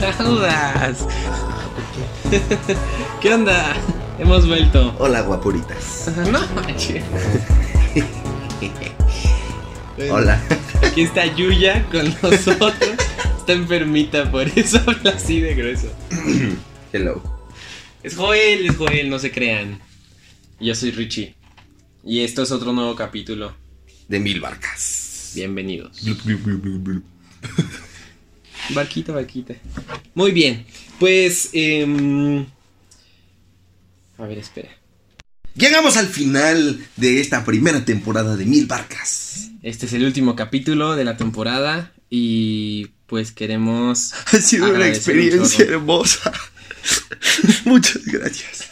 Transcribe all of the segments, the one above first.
no aplaudas. ¿Qué onda? Hemos vuelto. Hola, guapuritas. No manches. Bueno, Hola. Aquí está Yuya con nosotros. Está enfermita, por eso habla así de grueso. Hello. Es Joel, es Joel, no se crean. Yo soy Richie. Y esto es otro nuevo capítulo. De mil barcas. Bienvenidos. Barquita, barquita. Muy bien. Pues, em, a ver, espera. Llegamos al final de esta primera temporada de Mil Barcas. Este es el último capítulo de la temporada y pues queremos... Ha sido una experiencia hermosa. Muchas gracias.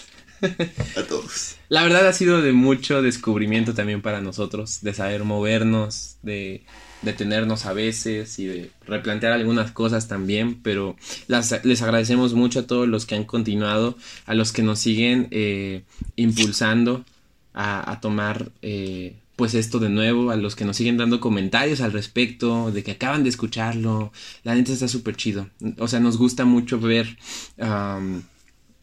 A todos. La verdad ha sido de mucho descubrimiento también para nosotros, de saber movernos, de detenernos a veces y de replantear algunas cosas también, pero las- les agradecemos mucho a todos los que han continuado, a los que nos siguen eh, impulsando a, tomar eh, pues esto de nuevo, a los que nos siguen dando comentarios al respecto, de que acaban de escucharlo, la neta está súper chido, o sea, nos gusta mucho ver...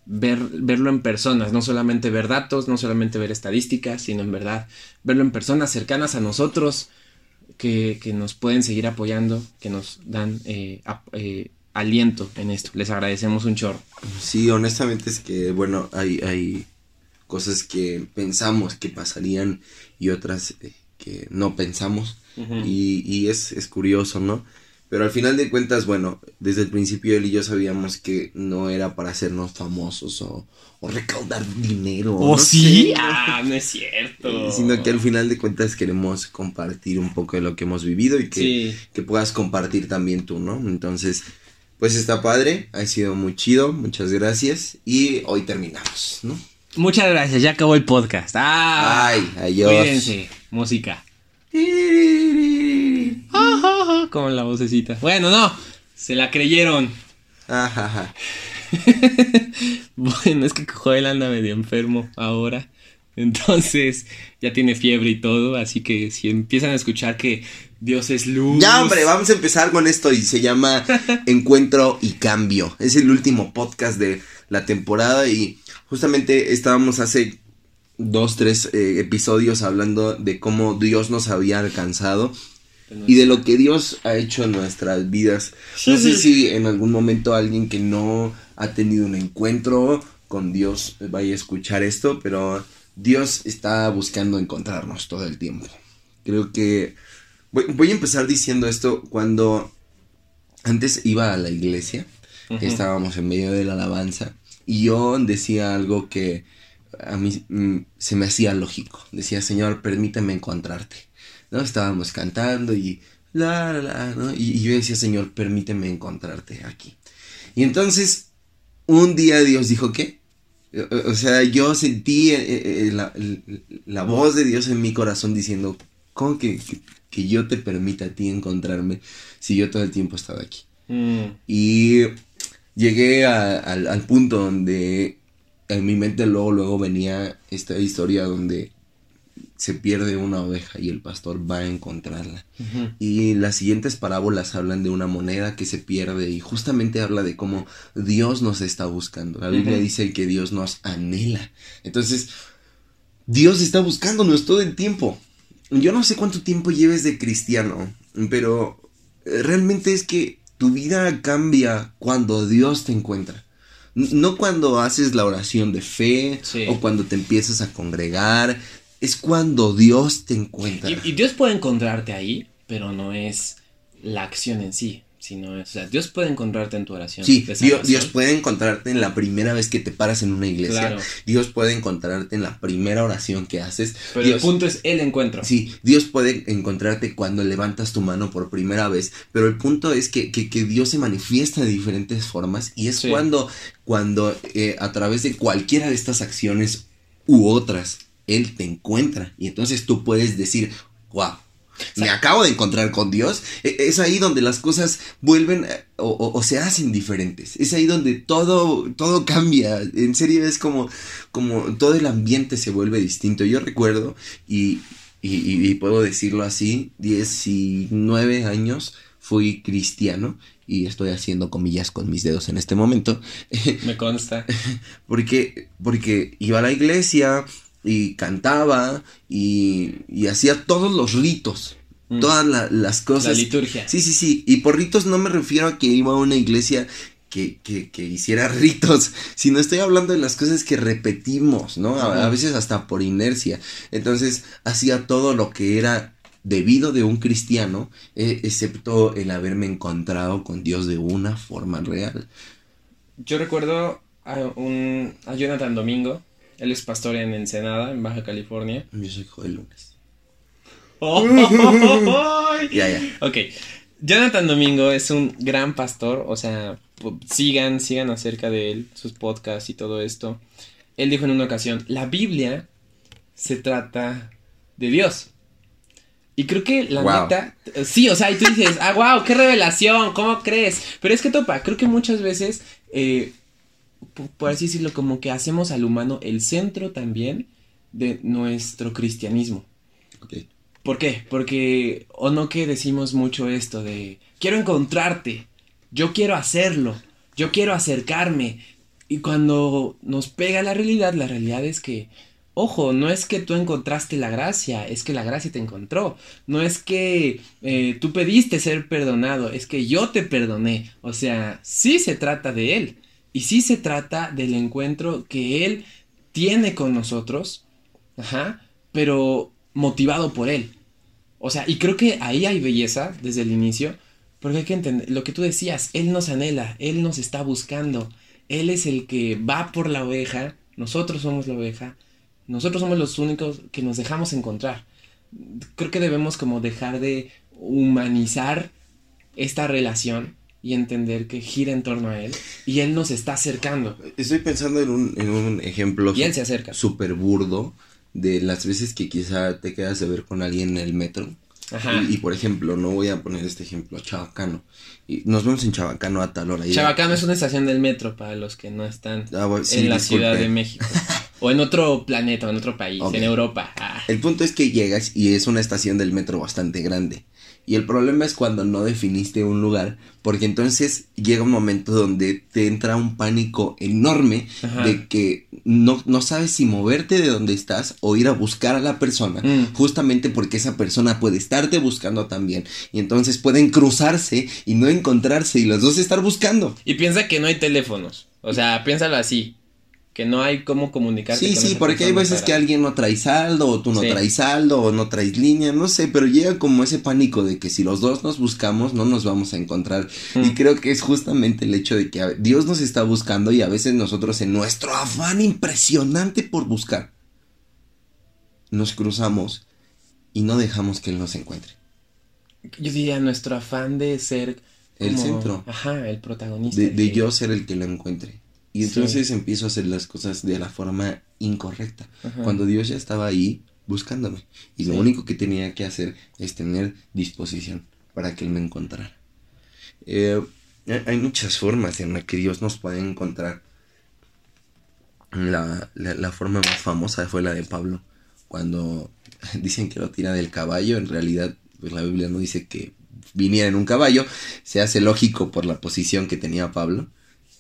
ver, verlo en personas, no solamente ver datos, no solamente ver estadísticas, sino en verdad verlo en personas cercanas a nosotros que, que nos pueden seguir apoyando, que nos dan eh, eh, aliento en esto. Les agradecemos un chorro. Sí, honestamente es que, bueno, hay, hay cosas que pensamos que pasarían y otras eh, que no pensamos. Y, y es, es curioso, ¿no? Pero al final de cuentas, bueno, desde el principio él y yo sabíamos que no era para hacernos famosos o, o recaudar dinero. ¿Oh, no sí? sé. Ah, no es cierto. Sino que al final de cuentas queremos compartir un poco de lo que hemos vivido y que, Sí. que puedas compartir también tú, ¿no? Entonces, pues está padre, ha sido muy chido, muchas gracias y hoy terminamos, ¿no? Muchas gracias, ya acabó el podcast. Ah, Ay, adiós. Cuídense, música. Con la vocecita. Bueno, no, se la creyeron. Ajaja. Bueno, es que Joel anda medio enfermo ahora. Entonces ya tiene fiebre y todo. Así que si empiezan a escuchar que Dios es luz. Ya, hombre, vamos a empezar con esto y se llama Encuentro y Cambio. Es el último podcast de la temporada y justamente estábamos hace dos, tres eh, episodios hablando de cómo Dios nos había alcanzado y de lo que Dios ha hecho en nuestras vidas. No sé si en algún momento alguien que no ha tenido un encuentro con Dios vaya a escuchar esto, pero Dios está buscando encontrarnos todo el tiempo. Creo que voy, voy a empezar diciendo esto cuando antes iba a la iglesia, estábamos en medio de la alabanza y yo decía algo que a mí mm, se me hacía lógico. Decía, Señor, permíteme encontrarte. ¿No? Estábamos cantando y la, la, la, ¿no? Y, y yo decía, Señor, permíteme encontrarte aquí. Y entonces, un día Dios dijo, ¿qué? O, sea, yo sentí eh, eh, la, la voz de Dios en mi corazón diciendo, ¿cómo que, que, que yo te permita a ti encontrarme si yo todo el tiempo he estado aquí? Mm, Y llegué a- al punto donde en mi mente luego, luego venía esta historia donde se pierde una oveja y el pastor va a encontrarla. Y las siguientes parábolas hablan de una moneda que se pierde y justamente habla de cómo Dios nos está buscando. La Biblia Ujú. dice que Dios nos anhela. Entonces, Dios está buscándonos todo el tiempo. Yo no sé cuánto tiempo lleves de cristiano, pero eh, realmente es que tu vida cambia cuando Dios te encuentra. No cuando haces la oración de fe Sí. o cuando te empiezas a congregar, es cuando Dios te encuentra. Y, y Dios puede encontrarte ahí, pero no es la acción en sí, sino es, o sea, Dios puede encontrarte en tu oración. Sí, Dios. Dios puede encontrarte en la primera vez que te paras en una iglesia. Claro. Dios puede encontrarte en la primera oración que haces. Pero Dios, el punto es el encuentro. Sí, Dios puede encontrarte cuando levantas tu mano por primera vez, pero el punto es que, que- que Dios se manifiesta de diferentes formas y es Sí. cuando, cuando eh, a través de cualquiera de estas acciones u otras, Él te encuentra y entonces tú puedes decir, wow. Me acabo de encontrar con Dios. E- Es ahí donde las cosas vuelven eh, o, o- o se hacen diferentes. Es ahí donde todo, todo cambia. En serio es como, como todo el ambiente se vuelve distinto. Yo recuerdo, y, y, y- y puedo decirlo así, 19 años fui cristiano y estoy haciendo comillas con mis dedos en este momento. Me consta. porque, porque iba a la iglesia y cantaba y, y hacía todos los ritos. Mm. Todas la- las cosas. La liturgia. Sí, sí, sí. Y por ritos no me refiero a que iba a una iglesia que, que, que hiciera ritos, sino estoy hablando de las cosas que repetimos, ¿no? A, veces hasta por inercia. Entonces hacía todo lo que era debido de un cristiano, eh, excepto el haberme encontrado con Dios de una forma real. Yo recuerdo a, un, a Jonathan Domingo. Él es pastor en Ensenada, en Baja California. Yo soy Joel Lunes. ¡Ay! Ya, ya. Ok. Jonathan Domingo es un gran pastor, o sea, sigan, sigan acerca de él, sus podcasts y todo esto. Él dijo en una ocasión, la Biblia se trata de Dios. Y creo que la Wow. neta, sí, o sea, y tú dices, ah, wow, qué revelación, ¿cómo crees? Pero es que topa, creo que muchas veces, eh, por así decirlo, como que hacemos al humano el centro también de nuestro cristianismo. ¿Por qué? Porque o no que decimos mucho esto de quiero encontrarte, yo quiero hacerlo, yo quiero acercarme. Y cuando nos pega la realidad, la realidad es que, ojo, no es que tú encontraste la gracia, es que la gracia te encontró. No es que eh, tú pediste ser perdonado, es que yo te perdoné. O sea, sí se trata de Él. Y sí se trata del encuentro que Él tiene con nosotros. Ajá. Pero motivado por Él. O sea, y creo que ahí hay belleza desde el inicio, porque hay que entender lo que tú decías, Él nos anhela, Él nos está buscando, Él es el que va por la oveja, nosotros somos la oveja, nosotros somos los únicos que nos dejamos encontrar. Creo que debemos como dejar de humanizar esta relación y entender que gira en torno a Él y Él nos está acercando Estoy pensando en un, en un ejemplo y Él se acerca. súper burdo de las veces que quizá te quedas de ver con alguien en el metro. Ajá. Y, y, por ejemplo, no voy a poner este ejemplo, Chabacano. Y nos vemos en Chabacano a tal hora. Chabacano es una estación del metro para los que no están Ah, bueno, sí, en la. Ciudad de México. o en otro planeta, o en otro país, en Europa. Ah. El punto es que llegas y es una estación del metro bastante grande. Y el problema es cuando no definiste un lugar, porque entonces llega un momento donde te entra un pánico enorme Ajá. de que no, no sabes si moverte de donde estás o ir a buscar a la persona, Mm. justamente porque esa persona puede estarte buscando también. Y entonces pueden cruzarse y no encontrarse y los dos estar buscando. Y piensa que no hay teléfonos. O sea, piénsalo así. Que no hay cómo comunicarte. Sí, con sí, porque hay veces para- que alguien no trae saldo, o tú no Sí. traes saldo, o no traes línea, no sé, pero llega como ese pánico de que si los dos nos buscamos, no nos vamos a encontrar. Mm. Y creo que es justamente el hecho de que Dios nos está buscando y a veces nosotros en nuestro afán impresionante por buscar, nos cruzamos y no dejamos que Él nos encuentre. Yo diría nuestro afán de ser. El centro. Ajá, el protagonista. De, el de que- yo ser el que lo encuentre. Y Sí. entonces empiezo a hacer las cosas de la forma incorrecta. Ajá. Cuando Dios ya estaba ahí buscándome. Y lo único que tenía que hacer es tener disposición para que Él me encontrara. Eh, hay- hay muchas formas en las que Dios nos puede encontrar. La, la, la forma más famosa fue la de Pablo. Cuando dicen que lo tira del caballo, en realidad pues, la Biblia no dice que viniera en un caballo. Se hace lógico por la posición que tenía Pablo.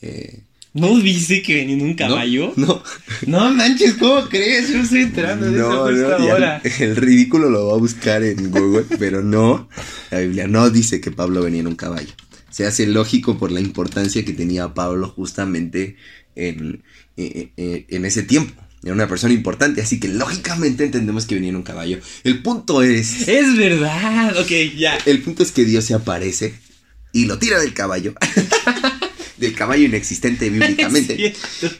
Eh, ¿No viste que venía en un caballo? No, No, manches, ¿cómo crees? Yo estoy enterando de eso no, justo no, ahora. el ridículo lo va a buscar en Google, pero no, la Biblia no dice que Pablo venía en un caballo. Se hace lógico por la importancia que tenía Pablo justamente en, en, en- en ese tiempo. Era una persona importante, así que lógicamente entendemos que venía en un caballo. El punto es, Es verdad. Ok, ya. el punto es que Dios se aparece y lo tira del caballo. del caballo inexistente bíblicamente.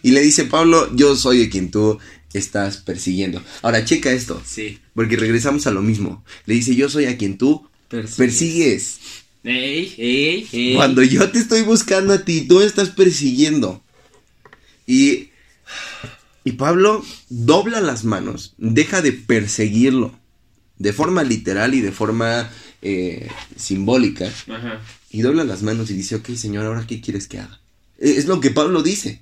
Y le dice, Pablo, yo soy a quien tú estás persiguiendo. Ahora, checa esto, Sí. porque regresamos a lo mismo. Le dice, yo soy a quien tú persigues. Ey, ey, ey. Cuando yo te estoy buscando a ti, tú estás persiguiendo. Y, y Pablo dobla las manos, deja de perseguirlo, de forma literal y de forma eh, simbólica. Ajá. Y dobla las manos y dice, ok, Señor, ¿ahora qué quieres que haga? Eh, Es lo que Pablo dice.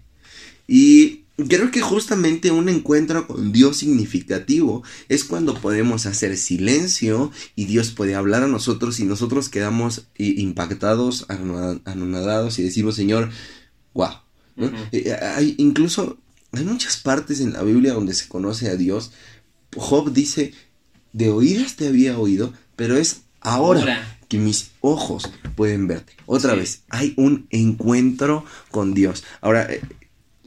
Y creo que justamente un encuentro con Dios significativo es cuando podemos hacer silencio y Dios puede hablar a nosotros y nosotros quedamos impactados, anonadados y decimos, Señor, wow. Eh, hay, incluso hay muchas partes en la Biblia donde se conoce a Dios. Job dice, de oídas te había oído, pero es ahora, que mis ojos pueden verte. Otra vez, hay un encuentro con Dios. Ahora, eh,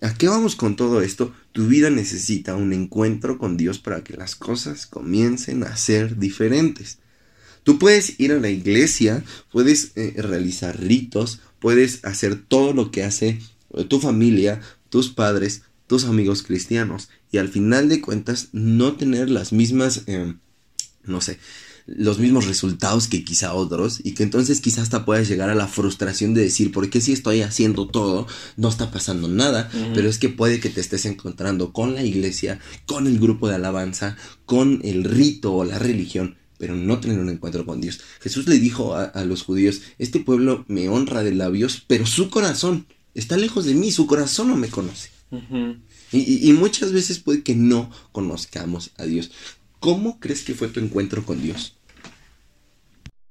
¿A qué vamos con todo esto? Tu vida necesita un encuentro con Dios para que las cosas comiencen a ser diferentes. Tú puedes ir a la iglesia, puedes eh, realizar ritos, puedes hacer todo lo que hace eh, tu familia, tus padres, tus amigos cristianos y al final de cuentas no tener las mismas, em, no sé, los mismos resultados que quizá otros y que entonces quizás hasta puedas llegar a la frustración de decir, ¿por qué si estoy haciendo todo no está pasando nada? Pero es que puede que te estés encontrando con la iglesia, con el grupo de alabanza, con el rito o la religión, pero no tener un encuentro con Dios. Jesús le dijo a, los judíos, este pueblo me honra de labios, pero su corazón está lejos de mí, su corazón no me conoce. y, y muchas veces puede que no conozcamos a Dios. ¿Cómo crees que fue tu encuentro con Dios?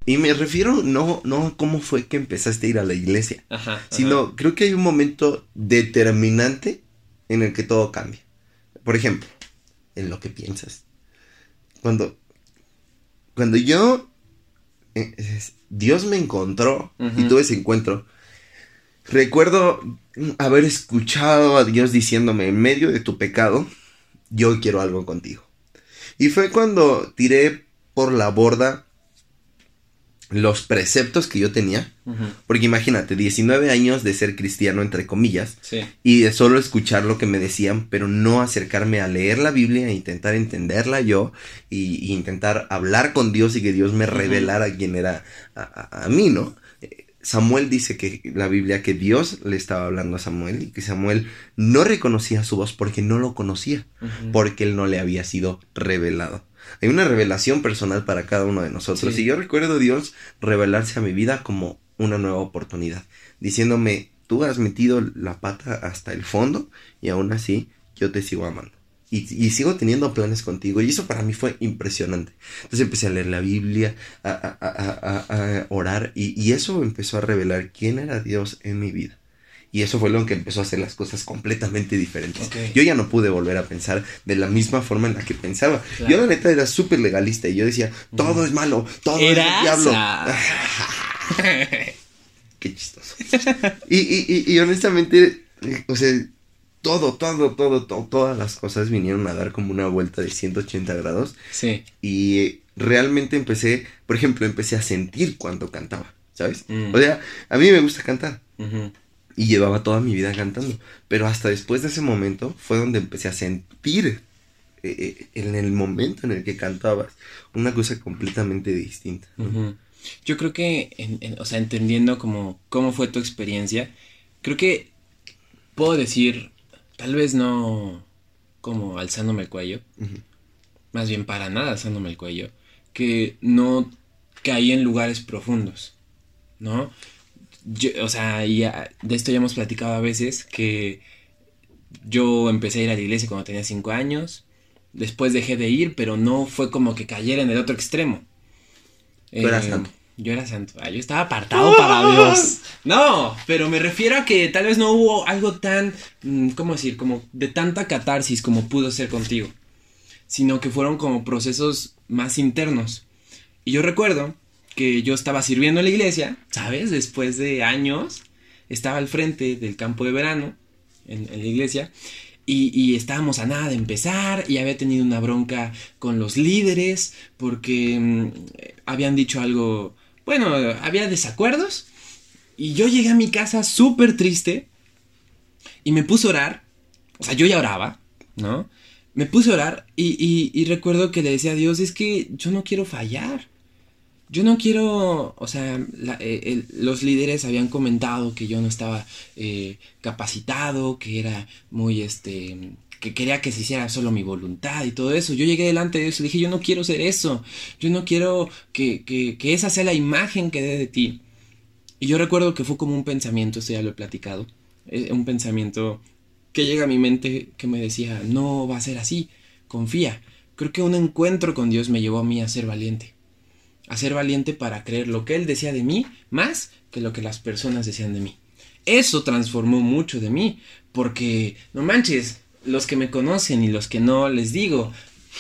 Y me refiero no, no a cómo fue que empezaste a ir a la iglesia, sino creo que hay un momento determinante en el que todo cambia. Por ejemplo, en lo que piensas. Cuando, cuando yo, eh, Dios me encontró y tuve ese encuentro, recuerdo haber escuchado a Dios diciéndome, en medio de tu pecado, yo quiero algo contigo. Y fue cuando tiré por la borda los preceptos que yo tenía. Porque imagínate, 19 años de ser cristiano, entre comillas, y de solo escuchar lo que me decían, pero no acercarme a leer la Biblia e intentar entenderla yo, y, intentar hablar con Dios y que Dios me revelara quién era a, mí, ¿no? Samuel dice que la Biblia que Dios le estaba hablando a Samuel y que Samuel no reconocía su voz porque no lo conocía, porque él no le había sido revelado. Hay una revelación personal para cada uno de nosotros. Y yo recuerdo a Dios revelarse a mi vida como una nueva oportunidad, diciéndome, tú has metido la pata hasta el fondo y aún así yo te sigo amando. Y, sigo teniendo planes contigo. Y eso para mí fue impresionante. Entonces empecé a leer la Biblia, a, orar, y, y, eso empezó a revelar quién era Dios en mi vida. Y eso fue lo que empezó a hacer las cosas completamente diferentes. Yo ya no pude volver a pensar de la misma forma en la que pensaba. Yo la neta era súper legalista y yo decía, todo es malo, todo es el diablo. Qué chistoso. y, y, y, honestamente, o sea, todo, todo, todo, todo, todas las cosas vinieron a dar como una vuelta de 180 grados. Sí. Y realmente empecé, por ejemplo, empecé a sentir cuando cantaba, ¿sabes? Mm. O sea, a mí me gusta cantar y llevaba toda mi vida cantando. Pero hasta después de ese momento fue donde empecé a sentir eh, eh, en el momento en el que cantabas una cosa completamente distinta. Yo creo que, o sea, entendiendo como cómo fue tu experiencia, creo que puedo decir, tal vez no como alzándome el cuello, más bien para nada alzándome el cuello, que no caí en lugares profundos, ¿no? O sea, ya, de esto ya hemos platicado a veces, que yo empecé a ir a la iglesia cuando tenía 5 años, después dejé de ir, pero no fue como que cayera en el otro extremo. Yo era eh, santo. Yo era santo. Ah, yo estaba apartado para Dios. No, pero me refiero a que tal vez no hubo algo tan, mm, ¿cómo decir? Como de tanta catarsis como pudo ser contigo. Sino que fueron como procesos más internos. Y yo recuerdo que yo estaba sirviendo en la iglesia, ¿sabes? Después de años, estaba al frente del campo de verano en, la iglesia y, estábamos a nada de empezar y había tenido una bronca con los líderes porque mm, habían dicho algo, bueno, había desacuerdos y yo llegué a mi casa súper triste y me puse a orar, o sea, yo ya oraba, ¿no? Me puse a orar y, y recuerdo que le decía a Dios, es que yo no quiero fallar yo no quiero, o sea, eh, los líderes habían comentado que yo no estaba eh, capacitado, que era muy, este, que quería que se hiciera solo mi voluntad y todo eso. Yo llegué delante de eso y dije, yo no quiero ser eso, yo no quiero que, que, que esa sea la imagen que dé de ti. Y yo recuerdo que fue como un pensamiento, esto ya lo he platicado, eh, un pensamiento que llega a mi mente que me decía, no va a ser así, confía. Creo que un encuentro con Dios me llevó a mí a ser valiente. A valiente para creer lo que Él decía de mí más que lo que las personas decían de mí. Eso transformó mucho de mí, porque, no manches, los que me conocen y los que no, les digo,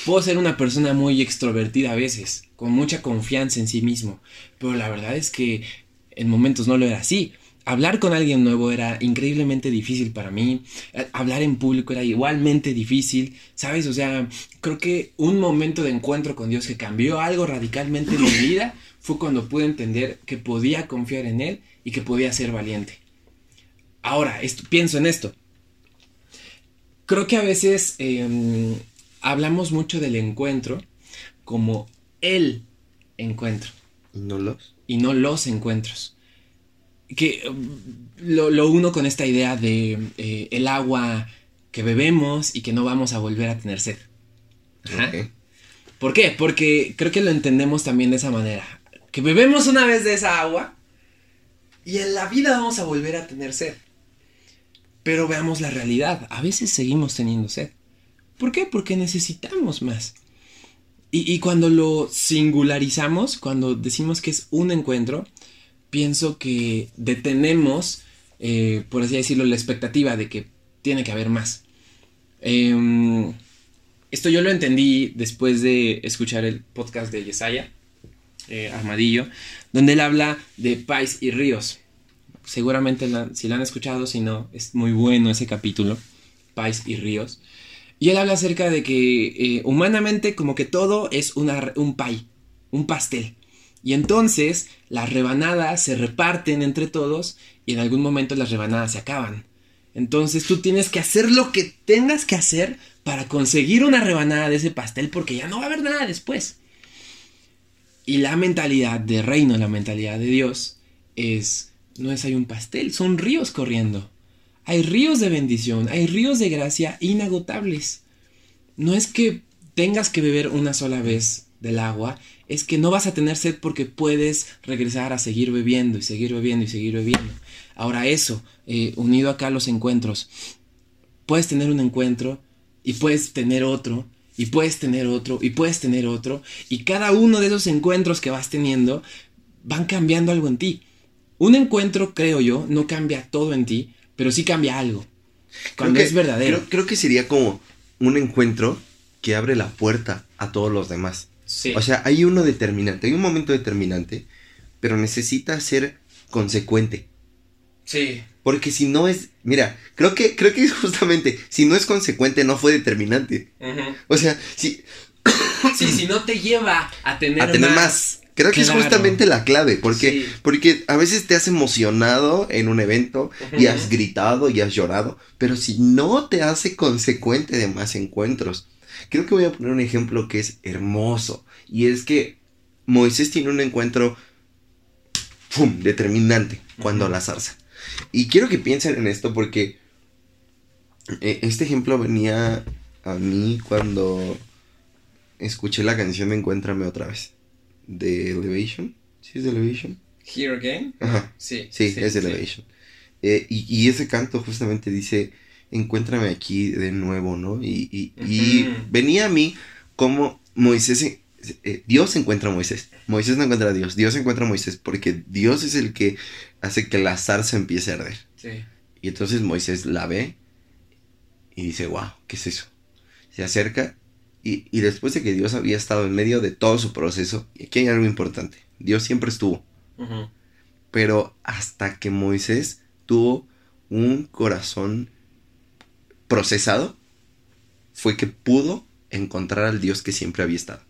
puedo ser una persona muy extrovertida a veces, con mucha confianza en sí mismo, pero la verdad es que en momentos no lo era así. Hablar con alguien nuevo era increíblemente difícil para mí. Eh, hablar en público era igualmente difícil. ¿Sabes? O sea, creo que un momento de encuentro con Dios que cambió algo radicalmente en mi vida fue cuando pude entender que podía confiar en Él y que podía ser valiente. Ahora, pienso en esto. Creo que a veces em, hablamos mucho del encuentro como el encuentro. ¿Y no los? Y no los encuentros. Que em, lo, uno con esta idea de eh, el agua que bebemos y que no vamos a volver a tener sed. ¿Por qué? Porque creo que lo entendemos también de esa manera. Que bebemos una vez de esa agua y en la vida vamos a volver a tener sed. Pero veamos la realidad, a veces seguimos teniendo sed. ¿Por qué? Porque necesitamos más. Y, cuando lo singularizamos, cuando decimos que es un encuentro, pienso que detenemos, eh, por así decirlo, la expectativa de que tiene que haber más. Em, esto yo lo entendí después de escuchar el podcast de Yesaya, eh, Armadillo, donde él habla de pais y ríos seguramente si la han escuchado, si no, es muy bueno ese capítulo, Pais y Ríos. Y él habla acerca de que eh, humanamente como que todo es una, un pay, un pastel. Y entonces las rebanadas se reparten entre todos y en algún momento las rebanadas se acaban. Entonces tú tienes que hacer lo que tengas que hacer para conseguir una rebanada de ese pastel porque ya no va a haber nada después. Y la mentalidad de reino, la mentalidad de Dios es no es hay un pastel, son ríos corriendo. Hay ríos de bendición, hay ríos de gracia inagotables. No es que tengas que beber una sola vez del agua, es que no vas a tener sed porque puedes regresar a seguir bebiendo y seguir bebiendo y seguir bebiendo. Ahora eso, eh, unido acá a los encuentros, puedes tener un encuentro y puedes tener otro y puedes tener otro y puedes tener otro y cada uno de esos encuentros que vas teniendo van cambiando algo en ti. Un encuentro, creo yo, no cambia todo en ti, pero sí cambia algo. Cuando es verdadero. Creo, que sería como un encuentro que abre la puerta a todos los demás. Sí. O sea, hay uno determinante, hay un momento determinante, pero necesita ser consecuente. Sí. Porque si no es, mira, creo que, creo que justamente, si no es consecuente, no fue determinante. O sea, si... sí, si no te lleva a tener, a tener más Creo que es justamente la clave, porque, porque a veces te has emocionado en un evento y has gritado y has llorado, pero si no te hace consecuente de más encuentros. Creo que voy a poner un ejemplo que es hermoso, y es que Moisés tiene un encuentro determinante cuando la zarza. Y quiero que piensen en esto porque eh, este ejemplo venía a mí cuando escuché la canción de Encuéntrame otra vez de Elevation. ¿Sí es de Elevation? Here Again. Ajá. Sí. Sí, es de Elevation. Eh, y, ese canto justamente dice, encuéntrame aquí de nuevo, ¿no? Y, venía a mí como Moisés, eh, Dios encuentra a Moisés. Moisés no encuentra a Dios, Dios encuentra a Moisés porque Dios es el que hace que la zarza empiece a arder. Sí. Y entonces Moisés la ve y dice, wow, ¿qué es eso? Se acerca y, después de que Dios había estado en medio de todo su proceso, y aquí hay algo importante, Dios siempre estuvo. Pero hasta que Moisés tuvo un corazón procesado, fue que pudo encontrar al Dios que siempre había estado.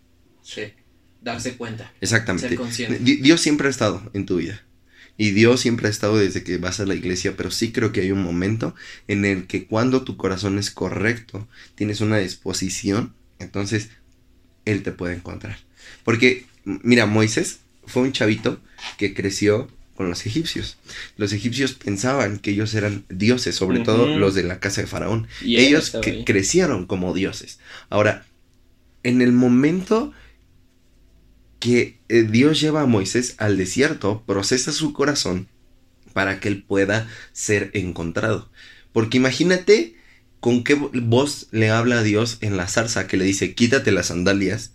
Sí, darse cuenta. Exactamente. Dios siempre ha estado en tu vida. Y Dios siempre ha estado desde que vas a la iglesia, pero sí creo que hay un momento en el que cuando tu corazón es correcto, tienes una disposición entonces, Él te puede encontrar. Porque, mira, Moisés fue un chavito que creció con los egipcios. Los egipcios pensaban que ellos eran dioses, sobre todo los de la casa de Faraón. Y ellos crecieron como dioses. Ahora, en el momento que eh, Dios lleva a Moisés al desierto, procesa su corazón para que él pueda ser encontrado. Porque imagínate con qué voz le habla a Dios en la zarza que le dice, quítate las sandalias.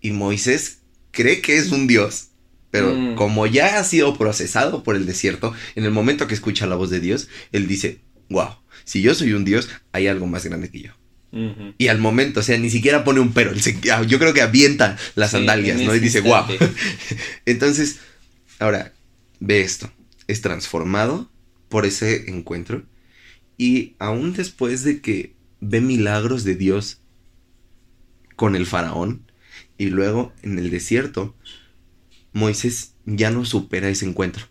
Y Moisés cree que es un Dios, pero Mm. como ya ha sido procesado por el desierto, en el momento que escucha la voz de Dios, él dice, wow, si yo soy un Dios, hay algo más grande que yo. Y al momento, o sea, ni siquiera pone un pero, se- ah, yo creo que avienta las Sí, sandalias, ¿no? Y dice, wow. instante. Entonces, ahora, ve esto, es transformado por ese encuentro y aún después de que ve milagros de Dios con el faraón y luego en el desierto, Moisés ya no supera ese encuentro.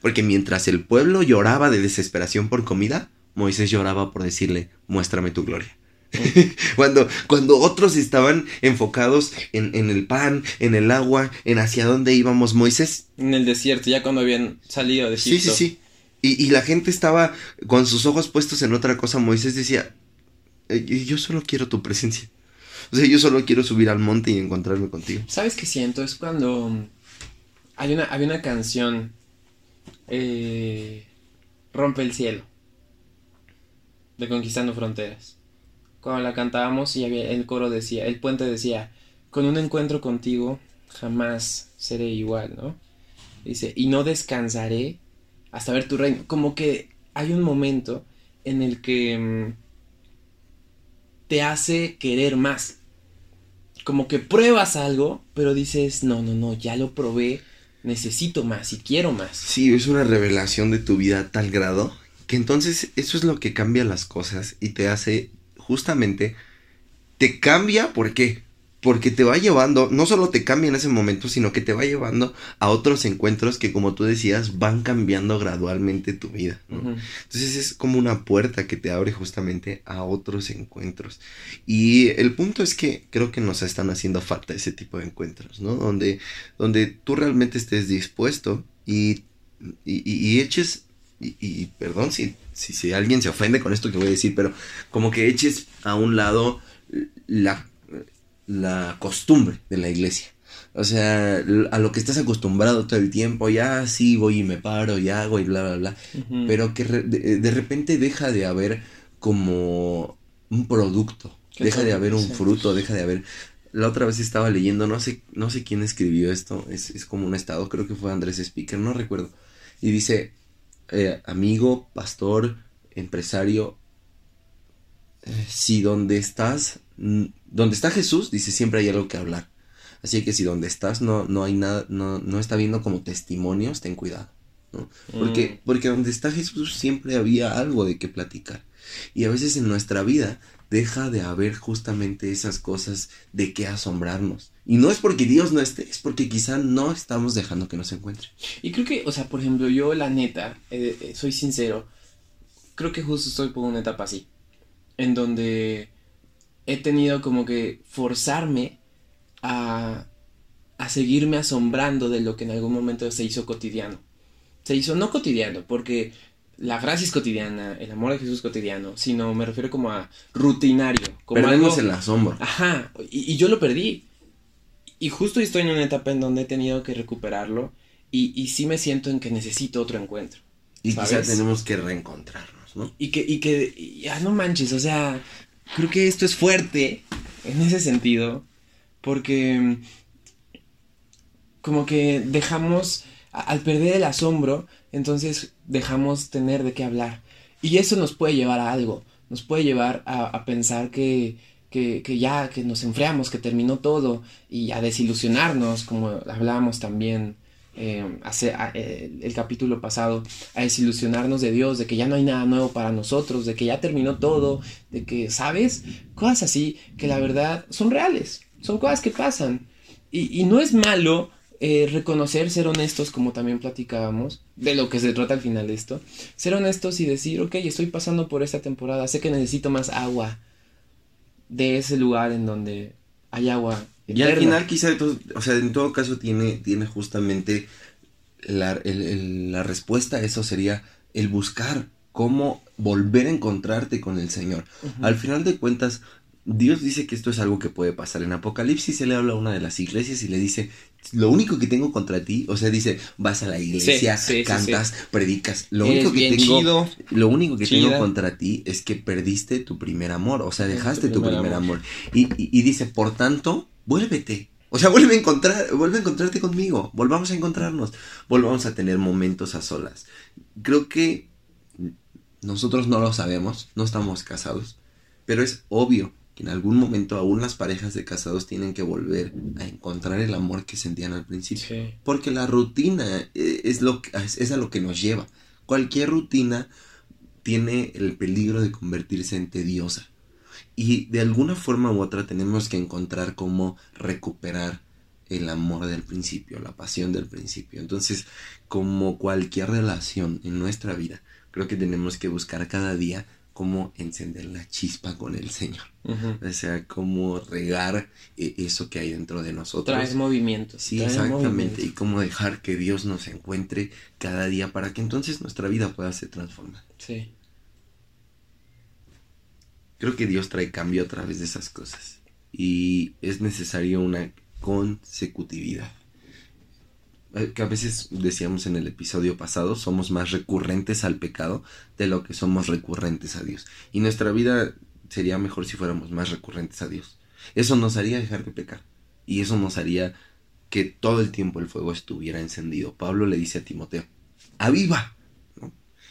Porque mientras el pueblo lloraba de desesperación por comida, Moisés lloraba por decirle, muéstrame tu gloria. cuando, cuando otros estaban enfocados en, en el pan, en el agua, en hacia dónde íbamos, Moisés En el desierto, ya cuando habían salido de Sí, Egipto. sí, sí. Y, y la gente estaba con sus ojos puestos en otra cosa. Moisés decía, "Eh, yo solo quiero tu presencia. O sea, yo solo quiero subir al monte y encontrarme contigo. ¿Sabes qué siento? Es cuando mm, hay una, había una canción, eh, Rompe el cielo, de Conquistando Fronteras. Cuando la cantábamos y había, el coro decía, el puente decía, con un encuentro contigo jamás seré igual, ¿no? Dice, y no descansaré hasta ver tu reino. Como que hay un momento en el que mm, te hace querer más como que pruebas algo, pero dices, no, no, no, ya lo probé, necesito más y quiero más. Sí, es una revelación de tu vida a tal grado que entonces eso es lo que cambia las cosas y te hace justamente, te cambia, ¿por qué? Porque te va llevando, no solo te cambia en ese momento, sino que te va llevando a otros encuentros que como tú decías, van cambiando gradualmente tu vida. Entonces es como una puerta que te abre justamente a otros encuentros. Y el punto es que creo que nos están haciendo falta ese tipo de encuentros, ¿no? Donde, donde tú realmente estés dispuesto y- y eches, y, y perdón si, si, si alguien se ofende con esto que voy a decir, pero como que eches a un lado la, la costumbre de la iglesia. O sea, a lo que estás acostumbrado todo el tiempo, ya sí voy y me paro y hago y bla, bla, bla pero que re- de, de repente deja de haber como un producto, ¿Qué deja de haber un fruto, deja de haber... La otra vez estaba leyendo, no sé, no sé quién escribió esto, es, es como un estado, creo que fue Andrés Speaker, no recuerdo. Y dice, eh, amigo, pastor, empresario, eh, si donde estás, donde está Jesús, dice, siempre hay algo que hablar. Así que si donde estás no, no hay nada, no, no está viendo como testimonios, ten cuidado. ¿no? Porque, Mm. porque donde está Jesús siempre había algo de qué platicar. Y a veces en nuestra vida deja de haber justamente esas cosas de qué asombrarnos. Y no es porque Dios no esté, es porque quizá no estamos dejando que nos encuentre. Y creo que, o sea, por ejemplo, yo la neta, eh, eh, soy sincero, creo que justo estoy por una etapa así, en donde he tenido como que forzarme a, a seguirme asombrando de lo que en algún momento se hizo cotidiano. Se hizo no cotidiano, porque la gracia es cotidiana, el amor de Jesús es cotidiano, sino me refiero como a rutinario, como Perdemos algo... el asombro. Ajá, y, y yo lo perdí. Y justo estoy en una etapa en donde he tenido que recuperarlo y, y sí me siento en que necesito otro encuentro. Y quizá ¿sabes? tenemos que reencontrarnos, ¿no? Y que, y que, ya no manches, o sea, creo que esto es fuerte en ese sentido, porque mm, como que dejamos, al perder el asombro, entonces dejamos tener de qué hablar. Y eso nos puede llevar a algo, nos puede llevar a, a pensar que, que, que ya, que nos enfriamos, que terminó todo, y a desilusionarnos, como hablábamos también eh, hace, a- eh, el capítulo pasado, a desilusionarnos de Dios, de que ya no hay nada nuevo para nosotros, de que ya terminó todo, de que, ¿sabes? Cosas así que la verdad son reales, son cosas que pasan. Y, y no es malo eh, reconocer, ser honestos, como también platicábamos, de lo que se trata al final de esto, ser honestos y decir, ok, estoy pasando por esta temporada, sé que necesito más agua de ese lugar en donde hay agua. Y al eterna". final quizá, o sea, en todo caso tiene, tiene justamente la, el- el- la respuesta a eso sería el buscar cómo volver a encontrarte con el Señor. Al final de cuentas, Dios dice que esto es algo que puede pasar. En Apocalipsis se le habla a una de las iglesias y le dice, lo único que tengo contra ti, o sea, dice, vas a la iglesia, cantas, predicas, lo único que tengo, lo único que tengo contra ti es que perdiste tu primer amor, o sea, dejaste tu primer, amor. Y, y, dice, por tanto, vuélvete. O sea, vuelve a encontrar, vuelve a encontrarte conmigo, volvamos a encontrarnos, volvamos a tener momentos a solas. Creo que nosotros no lo sabemos, no estamos casados, pero es obvio que en algún momento aún las parejas de casados tienen que volver a encontrar el amor que sentían al principio. Porque la rutina eh, es, lo que, es a lo que nos lleva. Cualquier rutina tiene el peligro de convertirse en tediosa. Y de alguna forma u otra tenemos que encontrar cómo recuperar el amor del principio, la pasión del principio. Entonces, como cualquier relación en nuestra vida, creo que tenemos que buscar cada día cómo encender la chispa con el Señor. O sea, cómo regar eh, eso que hay dentro de nosotros. Traes movimiento. Sí, exactamente. Y cómo dejar que Dios nos encuentre cada día para que entonces nuestra vida pueda ser transformada. Sí. Creo que Dios trae cambio a través de esas cosas. Y es necesario una consecutividad. Eh, que a veces decíamos en el episodio pasado, somos más recurrentes al pecado de lo que somos recurrentes a Dios. Y nuestra vida sería mejor si fuéramos más recurrentes a Dios. Eso nos haría dejar de pecar. Y eso nos haría que todo el tiempo el fuego estuviera encendido. Pablo le dice a Timoteo, aviva.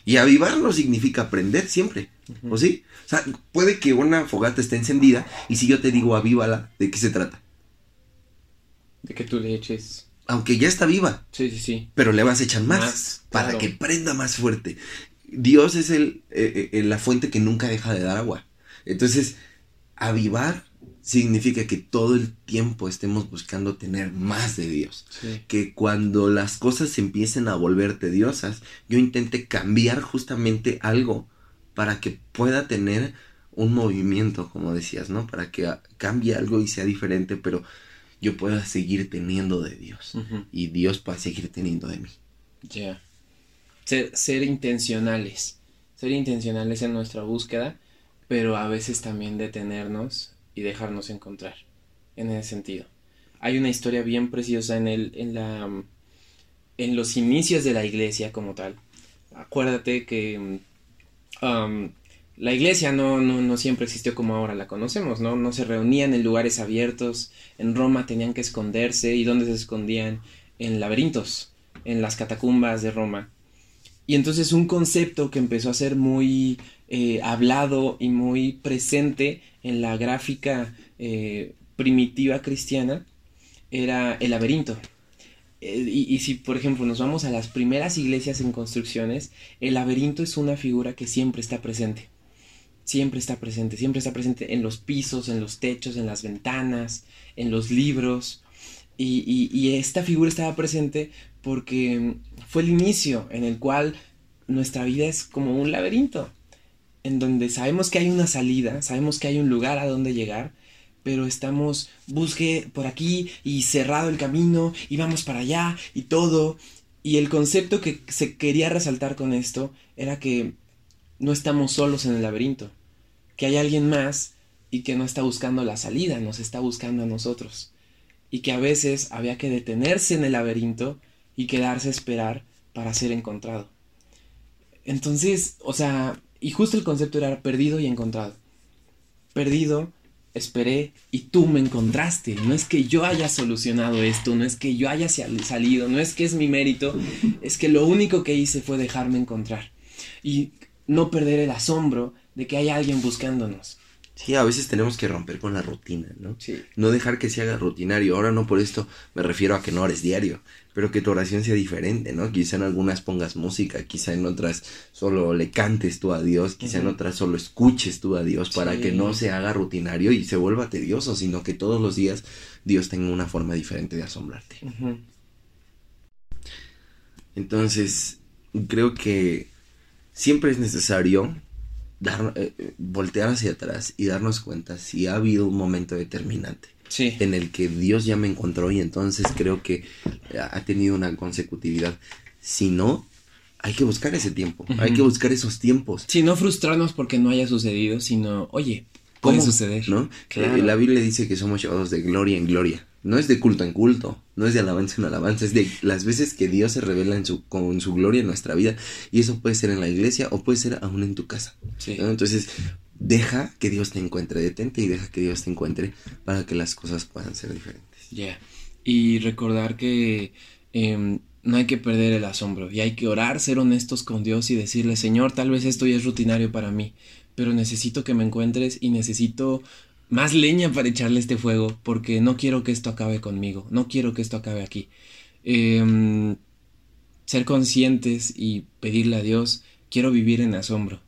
Y avivar no significa prender siempre. ¿O sí? O sea, puede que una fogata esté encendida y si yo te digo avívala, ¿de qué se trata? De que tú le eches aunque ya está viva. Sí, sí, sí. Pero le vas a echar más, para que prenda más fuerte. Dios es el, eh, eh, la fuente que nunca deja de dar agua. Entonces, avivar significa que todo el tiempo estemos buscando tener más de Dios. Que cuando las cosas empiecen a volver tediosas, yo intente cambiar justamente algo para que pueda tener un movimiento, como decías, ¿no? Para que cambie algo y sea diferente, pero yo pueda seguir teniendo de Dios y Dios pueda seguir teniendo de mí. Ya. Ser, intencionales, ser intencionales en nuestra búsqueda, pero a veces también detenernos y dejarnos encontrar en ese sentido. Hay una historia bien preciosa en el, en la, en los inicios de la iglesia como tal. Acuérdate que um, la iglesia no, no, no, siempre existió como ahora la conocemos, ¿no? No se reunían en lugares abiertos, en Roma tenían que esconderse, ¿y dónde se escondían? En laberintos, en las catacumbas de Roma. Y entonces un concepto que empezó a ser muy eh, hablado y muy presente en la gráfica eh, primitiva cristiana era el laberinto. Eh, y, si, por ejemplo, nos vamos a las primeras iglesias en construcciones, el laberinto es una figura que siempre está presente siempre está presente, siempre está presente en los pisos, en los techos, en las ventanas, en los libros. Y, esta figura estaba presente porque fue el inicio en el cual nuestra vida es como un laberinto, en donde sabemos que hay una salida, sabemos que hay un lugar a donde llegar, pero estamos, busque por aquí y cerrado el camino y vamos para allá y todo. Y el concepto que se quería resaltar con esto era que no estamos solos en el laberinto, que hay alguien más y que no está buscando la salida, nos está buscando a nosotros. Y que a veces había que detenerse en el laberinto y quedarse a esperar para ser encontrado. Entonces, o sea, y justo el concepto era perdido y encontrado. Perdido, esperé y tú me encontraste. No es que yo haya solucionado esto, no es que yo haya salido, no es que es mi mérito, es que lo único que hice fue dejarme encontrar. Y no perder el asombro de que hay alguien buscándonos. Sí, a veces tenemos que romper con la rutina, ¿no? Sí. No dejar que se haga rutinario. Ahora no por esto me refiero a que no ores diario, pero que tu oración sea diferente, ¿no? Quizá en algunas pongas música, quizá en otras solo le cantes tú a Dios, quizá en otras solo escuches tú a Dios para que no se haga rutinario y se vuelva tedioso, sino que todos los días Dios tenga una forma diferente de asombrarte. Entonces, creo que siempre es necesario dar, eh, eh, voltear hacia atrás y darnos cuenta si ha habido un momento determinante en el que Dios ya me encontró y entonces creo que ha tenido una consecutividad. Si no, hay que buscar ese tiempo, hay que buscar esos tiempos. Si no frustrarnos porque no haya sucedido, sino, oye, Puede ¿Cómo? suceder. ¿No? Claro. Eh, la Biblia dice que somos llevados de gloria en gloria. No es de culto en culto, no es de alabanza en alabanza, es de las veces que Dios se revela en su, con su gloria en nuestra vida. Y eso puede ser en la iglesia o puede ser aún en tu casa. Sí. ¿no? Entonces, deja que Dios te encuentre, detente y deja que Dios te encuentre para que las cosas puedan ser diferentes. Ya. Y recordar que em, no hay que perder el asombro y hay que orar, ser honestos con Dios y decirle, Señor, tal vez esto ya es rutinario para mí, pero necesito que me encuentres y necesito más leña para echarle este fuego porque no quiero que esto acabe conmigo, no quiero que esto acabe aquí. Em, ser conscientes y pedirle a Dios, quiero vivir en asombro,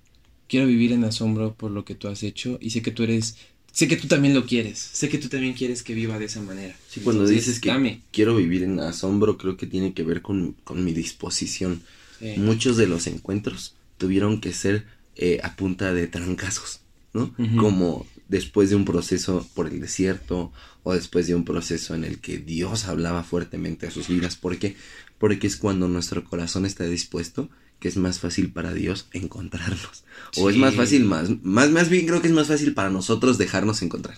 quiero vivir en asombro por lo que tú has hecho y sé que tú eres, sé que tú también lo quieres, sé que tú también quieres que viva de esa manera. Sí, cuando Entonces, dices que dame. quiero vivir en asombro, creo que tiene que ver con, con mi disposición. Sí. Muchos de los encuentros tuvieron que ser eh, a punta de trancazos, ¿no? Como después de un proceso por el desierto o después de un proceso en el que Dios hablaba fuertemente a sus vidas. ¿Por qué? Porque es cuando nuestro corazón está dispuesto que es más fácil para Dios encontrarnos. O es más fácil, más, más, más bien creo que es más fácil para nosotros dejarnos encontrar.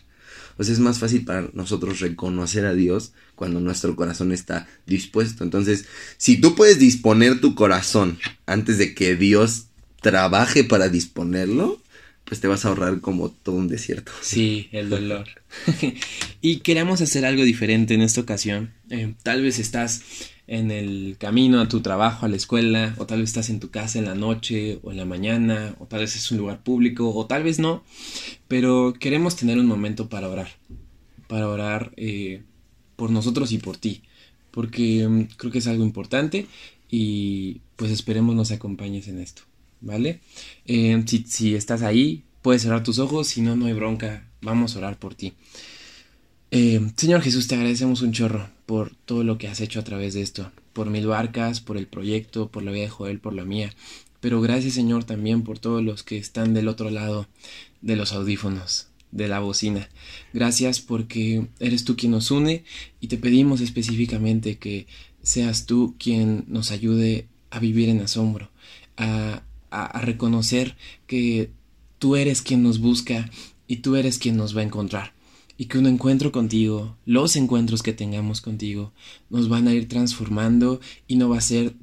O sea, es más fácil para nosotros reconocer a Dios cuando nuestro corazón está dispuesto. Entonces, si tú puedes disponer tu corazón antes de que Dios trabaje para disponerlo, pues te vas a ahorrar como todo un desierto. Sí, el dolor. y queremos hacer algo diferente en esta ocasión. Eh, tal vez estás en el camino a tu trabajo, a la escuela, o tal vez estás en tu casa en la noche o en la mañana, o tal vez es un lugar público, o tal vez no, pero queremos tener un momento para orar, para orar eh, por nosotros y por ti, porque mm, creo que es algo importante y pues esperemos nos acompañes en esto, ¿vale? Eh, si, estás ahí, puedes cerrar tus ojos, si no, no hay bronca, vamos a orar por ti. Eh, Señor Jesús, te agradecemos un chorro por todo lo que has hecho a través de esto, por mil barcas, por el proyecto, por la vida de Joel, por la mía. Pero gracias Señor también por todos los que están del otro lado de los audífonos, de la bocina. Gracias porque eres tú quien nos une y te pedimos específicamente que seas tú quien nos ayude a vivir en asombro, a, a, reconocer que tú eres quien nos busca y tú eres quien nos va a encontrar y que un encuentro contigo, los encuentros que tengamos contigo, nos van a ir transformando y no va a ser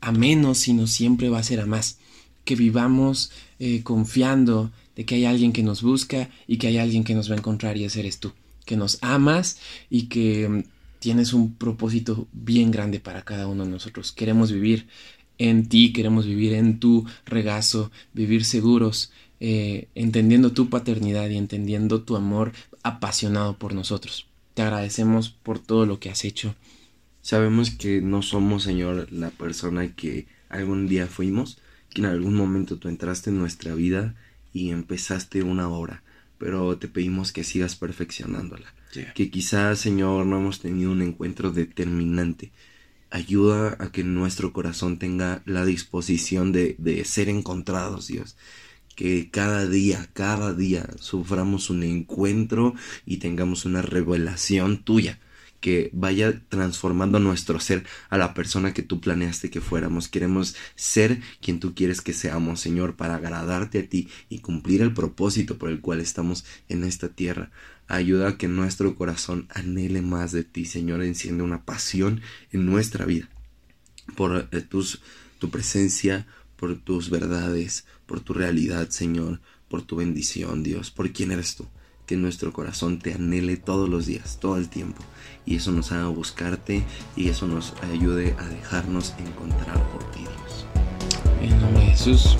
a menos, sino siempre va a ser a más. Que vivamos eh, confiando de que hay alguien que nos busca y que hay alguien que nos va a encontrar y ese eres tú. Que nos amas y que mm, tienes un propósito bien grande para cada uno de nosotros. Queremos vivir en ti, queremos vivir en tu regazo, vivir seguros, eh, entendiendo tu paternidad y entendiendo tu amor apasionado por nosotros. Te agradecemos por todo lo que has hecho. Sabemos que no somos, Señor, la persona que algún día fuimos, que en algún momento tú entraste en nuestra vida y empezaste una obra, pero te pedimos que sigas perfeccionándola. Que quizás, Señor, no hemos tenido un encuentro determinante. Ayuda a que nuestro corazón tenga la disposición de, de ser encontrados, Dios. Que cada día, cada día suframos un encuentro y tengamos una revelación tuya que vaya transformando nuestro ser a la persona que tú planeaste que fuéramos. Queremos ser quien tú quieres que seamos, Señor, para agradarte a ti y cumplir el propósito por el cual estamos en esta tierra. Ayuda a que nuestro corazón anhele más de ti, Señor, enciende una pasión en nuestra vida por eh, tus, tu presencia, por tus verdades, por tu realidad, Señor, por tu bendición, Dios, por quién eres tú. Que nuestro corazón te anhele todos los días, todo el tiempo. Y eso nos haga buscarte y eso nos ayude a dejarnos encontrar por ti, Dios. En nombre de Jesús.